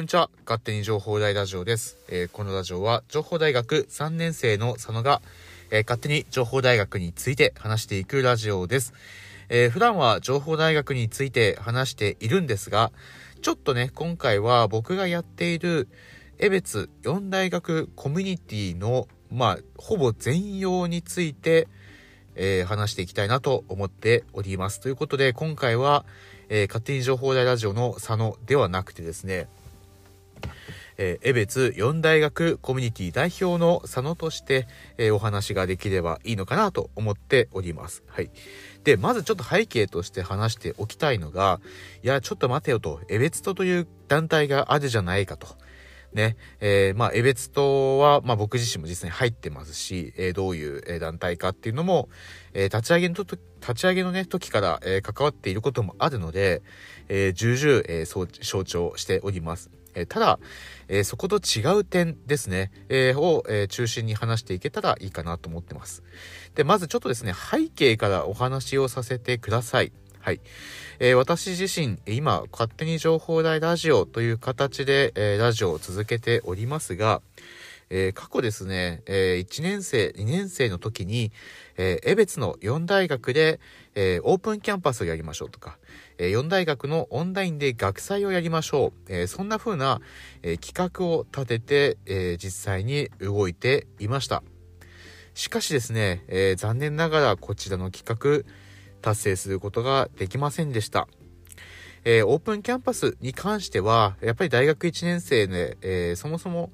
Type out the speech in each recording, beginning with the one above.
こんにちは。勝手に情報大ラジオです。えー、このラジオは情報大学3年生の佐野が、えー、勝手に情報大学について話していくラジオです。えー、普段は情報大学について話しているんですが、ちょっとね、今回は僕がやっている江別4大学コミュニティの、まあ、ほぼ全容について、えー、話していきたいなと思っております。ということで、今回は、えー、勝手に情報大ラジオの佐野ではなくてですね、えー、江別4大学コミュニティ代表の佐野として、えー、お話ができればいいのかなと思っております。はい。で、まずちょっと背景として話しておきたいのが、いや、ちょっと待てよと、江別とという団体があるじゃないかと。ね、えー、まあ、江別とは、まあ、僕自身も実際に入ってますし、えー、どういう団体かっていうのも、えー、立ち上げのと、立ち上げのね、時から、えー、関わっていることもあるので、えー、重々、えー、そう、象徴しております。えただ、えそこと違う点ですね、えを、え中心に話していけたらいいかなと思ってます。で、まずちょっとですね、背景からお話をさせてください。はい。えー、私自身、今、勝手に情報大ラジオという形で、えー、ラジオを続けておりますが、えー、過去ですね、えー、1年生、2年生の時に、えー、江別の4大学で、えー、オープンキャンパスをやりましょうとか、えー、4大学のオンラインで学祭をやりましょう。えー、そんな風な、えー、企画を立てて、えー、実際に動いていました。しかしですね、えー、残念ながらこちらの企画、達成することができませんでした。えー、オープンキャンパスに関しては、やっぱり大学1年生で、えー、そもそも、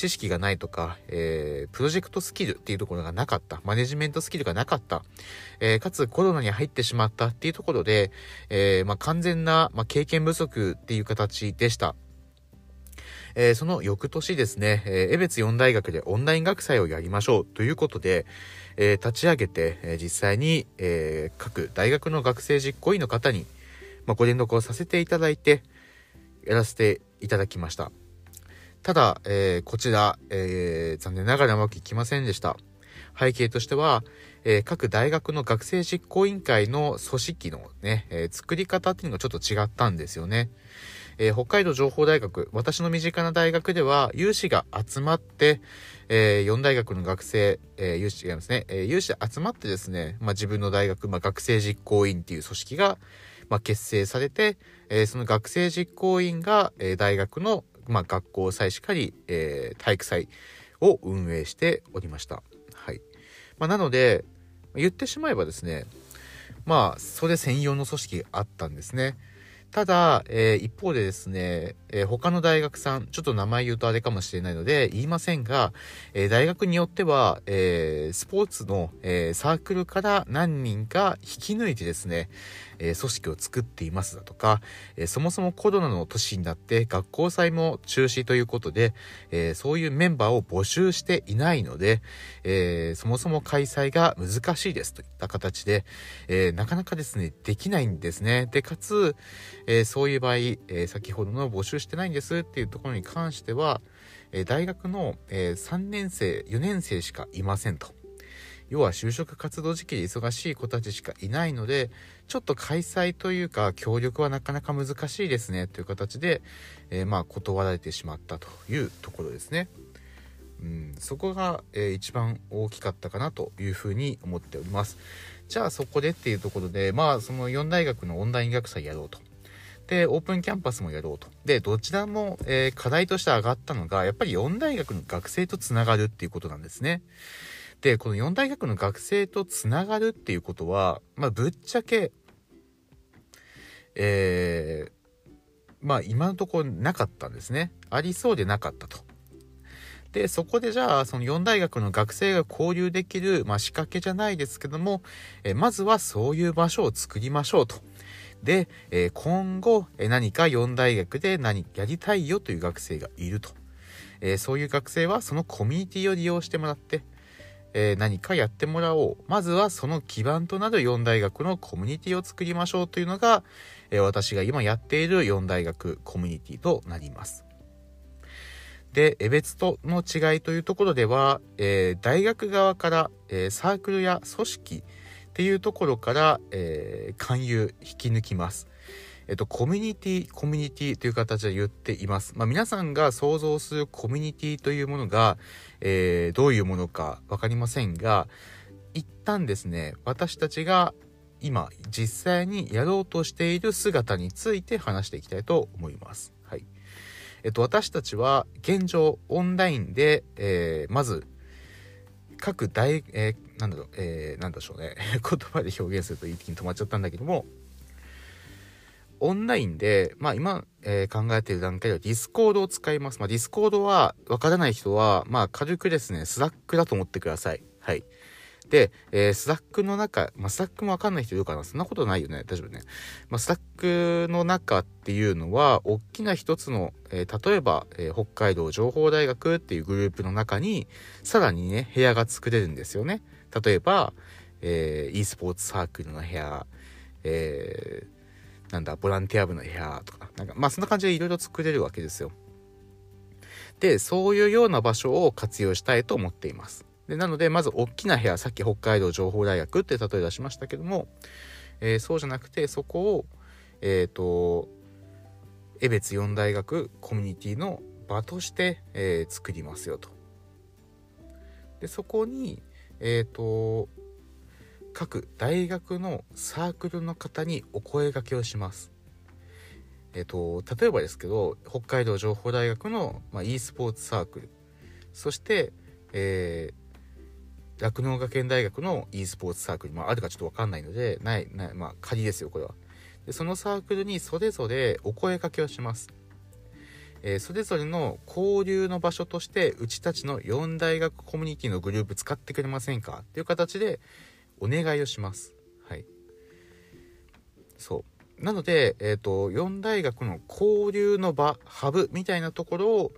知識がないとか、えー、プロジェクトスキルっていうところがなかった、マネジメントスキルがなかった、えー、かつコロナに入ってしまったっていうところで、えー、まあ、完全な、まあ、経験不足っていう形でした。えー、その翌年ですね、えー、江別4大学でオンライン学祭をやりましょうということで、えー、立ち上げて、え実際に、え各大学の学生実行委員の方に、まあ、ご連絡をさせていただいて、やらせていただきました。ただ、えー、こちら、えー、残念ながらうまくいきませんでした。背景としては、えー、各大学の学生実行委員会の組織のね、えー、作り方っていうのがちょっと違ったんですよね。えー、北海道情報大学、私の身近な大学では、有志が集まって、え4大学の学生、え有志がですね、え有志集まってですね、まあ、自分の大学、まあ、学生実行委員っていう組織が、まあ、結成されて、えその学生実行委員が、え大学のまあ、学校祭しかり、えー、体育祭を運営しておりました。はい。まあ、なので、言ってしまえばですね、まあ、それ専用の組織があったんですね。ただ、えー、一方でですね、えー、他の大学さん、ちょっと名前言うとあれかもしれないので言いませんが、えー、大学によっては、えスポーツの、えサークルから何人か引き抜いてですね、え組織を作っていますだとか、えそもそもコロナの年になって学校祭も中止ということで、えそういうメンバーを募集していないので、えそもそも開催が難しいですといった形で、えなかなかですね、できないんですね。で、かつ、えそういう場合、え先ほどの募集してないんですっていうところに関しては、え大学の、え3年生、4年生しかいませんと。要は就職活動時期で忙しい子たちしかいないので、ちょっと開催というか協力はなかなか難しいですねという形で、え、まあ断られてしまったというところですね。うん、そこが、えー、一番大きかったかなというふうに思っております。じゃあそこでっていうところで、まあその4大学のオンライン学祭やろうと。で、オープンキャンパスもやろうと。で、どちらも、えー、課題として上がったのが、やっぱり4大学の学生とつながるっていうことなんですね。で、この4大学の学生とつながるっていうことは、まあ、ぶっちゃけ、えー、まあ、今のところなかったんですね。ありそうでなかったと。で、そこでじゃあ、その4大学の学生が交流できる、まあ、仕掛けじゃないですけども、えまずはそういう場所を作りましょうと。で、え今後、え何か4大学で何やりたいよという学生がいると。えそういう学生はそのコミュニティを利用してもらって、えー、何かやってもらおう。まずはその基盤となる4大学のコミュニティを作りましょうというのが、え、私が今やっている4大学コミュニティとなります。で、江別との違いというところでは、え、大学側から、え、サークルや組織ていうところから、えー、勧誘引き抜きます。えっと、コミュニティ、コミュニティという形で言っています。まあ、皆さんが想像するコミュニティというものが、えー、どういうものかわかりませんが、一旦ですね、私たちが今実際にやろうとしている姿について話していきたいと思います。はい。えっと、私たちは現状オンラインで、えー、まず各大、えー、なんだろう、えー、なんでしょうね。言葉で表現すると一気に止まっちゃったんだけども、オンラインで、まあ今、えー、考えている段階では Discord を使います。まあ Discord はわからない人は、まあ軽くですね、 Slack だと思ってください。はい。で、えー、 Slack の中、まあ、 Slack もわかんない人いるかなそんなことないよね。大丈夫ね。まあ、 Slack の中っていうのは、大きな一つの、えー、例えば、えー、北海道情報大学っていうグループの中に、さらにね、部屋が作れるんですよね。例えば、えー、e スポーツサークルの部屋、えー、なんだ、ボランティア部の部屋とか、なんか、まあそんな感じでいろいろ作れるわけですよ。で、そういうような場所を活用したいと思っています。でなのでまず大きな部屋さっき北海道情報大学って例え出しましたけども、えー、そうじゃなくてそこをえっ、ー、と江別四大学コミュニティの場として、えー、作りますよと。でそこにえっ、と各大学のサークルの方にお声掛けをします。えっ、と例えばですけど北海道情報大学の、まあ、e スポーツサークルそして、え酪農学園大学の e スポーツサークル、まあ、るかちょっとわかんないので、ない、ない、まあ、仮ですよ、これは。で、そのサークルにそれぞれお声かけをします。えー、それぞれの交流の場所として、うちたちの4大学コミュニティのグループ使ってくれませんか？っていう形でお願いをします。はい。そう。なので、えっ、ー、と、4大学の交流の場、ハブみたいなところを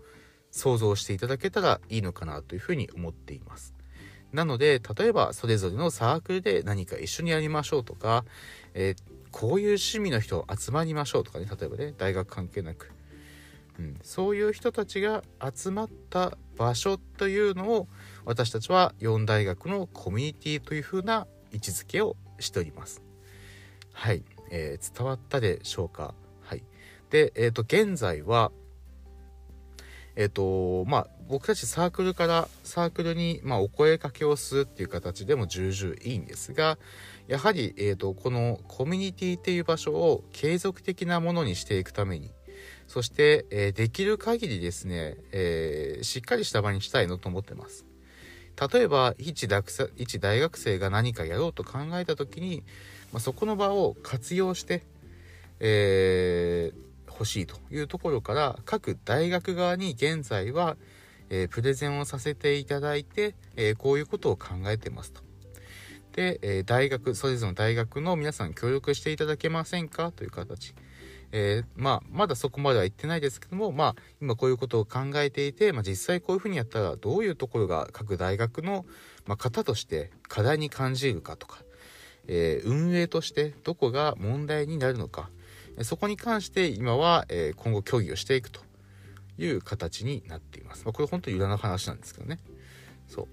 想像していただけたらいいのかなというふうに思っています。なので、例えばそれぞれのサークルで何か一緒にやりましょうとか、えー、こういう趣味の人集まりましょうとかね、例えばね、大学関係なく。うん、そういう人たちが集まった場所というのを私たちは4大学のコミュニティというふうな位置づけをしております。はい、えー、伝わったでしょうか？はい。で、えっ、ー、と、現在は、えっ、と、まあ、僕たちサークルからサークルに、ま、お声かけをするっていう形でも重々いいんですが、やはり、えっ、と、このコミュニティっていう場所を継続的なものにしていくために、そして、えー、できる限りですね、えー、しっかりした場にしたいのと思ってます。例えば一一大学生が何かやろうと考えた時に、まあ、そこの場を活用して、えーほしいというところから各大学側に現在は、えー、プレゼンをさせていただいて、えー、こういうことを考えてますと。で、え、大学それぞれの大学の皆さん協力していただけませんか？という形。えまあ、まだそこまでは言ってないですけども、まあ、今こういうことを考えていて、まあ、実際こういうふうにやったらどういうところが各大学の、ま、方として課題に感じるかとか、え運営としてどこが問題になるのか、そこに関して今は、え今後協議をしていくという形になっています。まあ、これ本当に裏の話なんですけどね。そ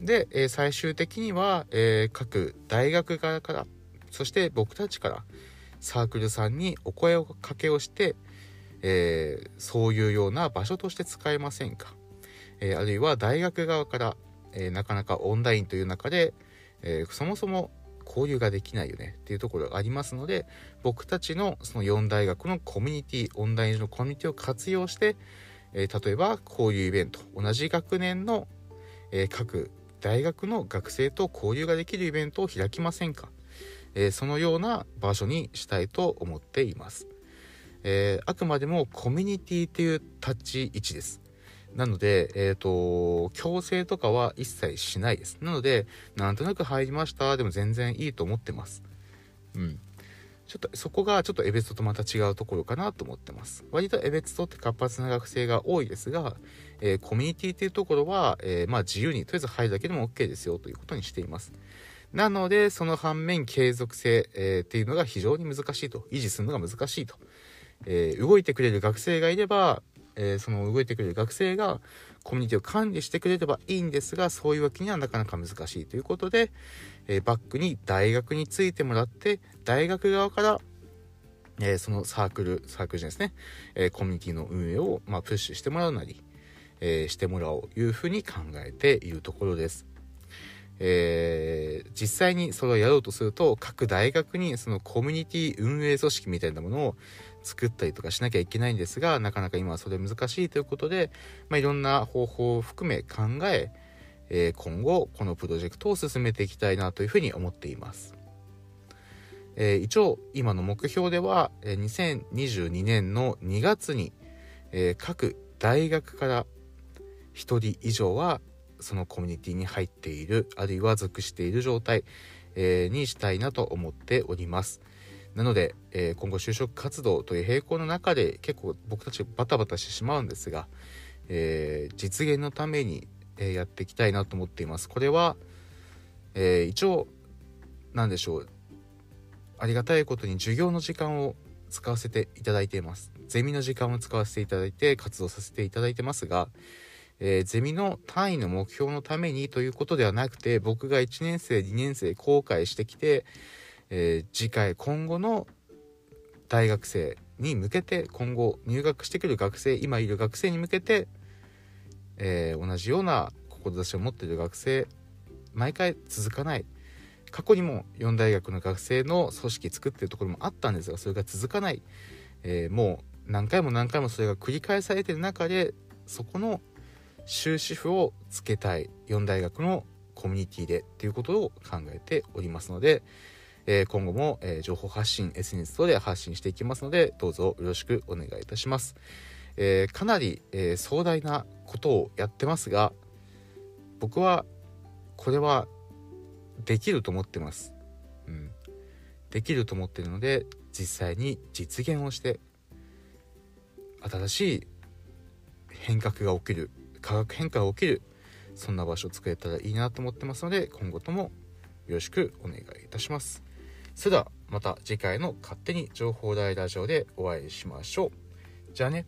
う。で、え最終的には、え各大学側から、そして僕たちからサークルさんにお声をかけをして、えー、そういうような場所として使えませんか、え、あるいは大学側から、え、なかなかオンラインという中で、えそもそも交流ができないよねっていうところがありますので僕たちのその4大学のコミュニティオンライン上のコミュニティを活用して、えー、例えば交流イベント同じ学年の、えー、各大学の学生と交流ができるイベントを開きませんか、えー、そのような場所にしたいと思っています、えあくまでもコミュニティという立ち位置です。なので、えっ、ー、と、強制とかは一切しないです。なので、なんとなく入りましたでも全然いいと思ってます。うん。ちょっとそこがちょっとエベツトとまた違うところかなと思ってます。割とエベツトって活発な学生が多いですが、えー、コミュニティっていうところは、えー、まあ自由にとりあえず入るだけでも OK ですよということにしています。なので、その反面継続性、えー、っていうのが非常に難しいと。維持するのが難しいと。え、動いてくれる学生がいれば、えー、その動いてくれる学生がコミュニティを管理してくれればいいんですが、そういうわけにはなかなか難しいということで、えー、バックに大学についてもらって、大学側から、えー、そのサークル、サークルですね、え、コミュニティの運営を、まあ、プッシュしてもらうなり、え、してもらおういうふうに考えているところです。えー、実際にそれをやろうとすると各大学にそのコミュニティ運営組織みたいなものを作ったりとかしなきゃいけないんですがなかなか今はそれ難しいということで、まあ、いろんな方法を含め考ええ、今後このプロジェクトを進めていきたいなというふうに思っています。え、一応今の目標では、2022年の2月に、え、各大学から1人以上はそのコミュニティに入っているあるいは属している状態、え、にしたいなと思っておりますなので、えー、今後就職活動という並行の中で結構僕たちバタバタしてしまうんですが、えー、実現のために、えやっていきたいなと思っていますこれは、え一応何でしょうありがたいことに授業の時間を使わせていただいています。ゼミの時間を使わせていただいて活動させていただいてますが、えー、ゼミの単位の目標のためにということではなくて、僕が1年生、2年生後悔してきて、えー、次回今後の大学生に向けて、今後入学してくる学生、今いる学生に向けて、えー、同じような志を持っている学生、毎回続かない。過去にも4大学の学生の組織作ってるところもあったんですがそれが続かない、えー、もう何回も何回もそれが繰り返されてる中でそこの終止符をつけたい4大学のコミュニティでっていうことを考えておりますので、えー、今後も、えー、情報発信 SNS 等で発信していきますのでどうぞよろしくお願いいたします、えー、かなり、え壮大なことをやってますが僕はこれはできると思ってます。うん。できると思ってるので、実際に実現をして、新しい変革が起きる、化学変化が起きる、そんな場所を作れたらいいなと思ってますので、今後ともよろしくお願いいたします。それではまた次回の勝手に情報大ラジオでお会いしましょう。じゃあね。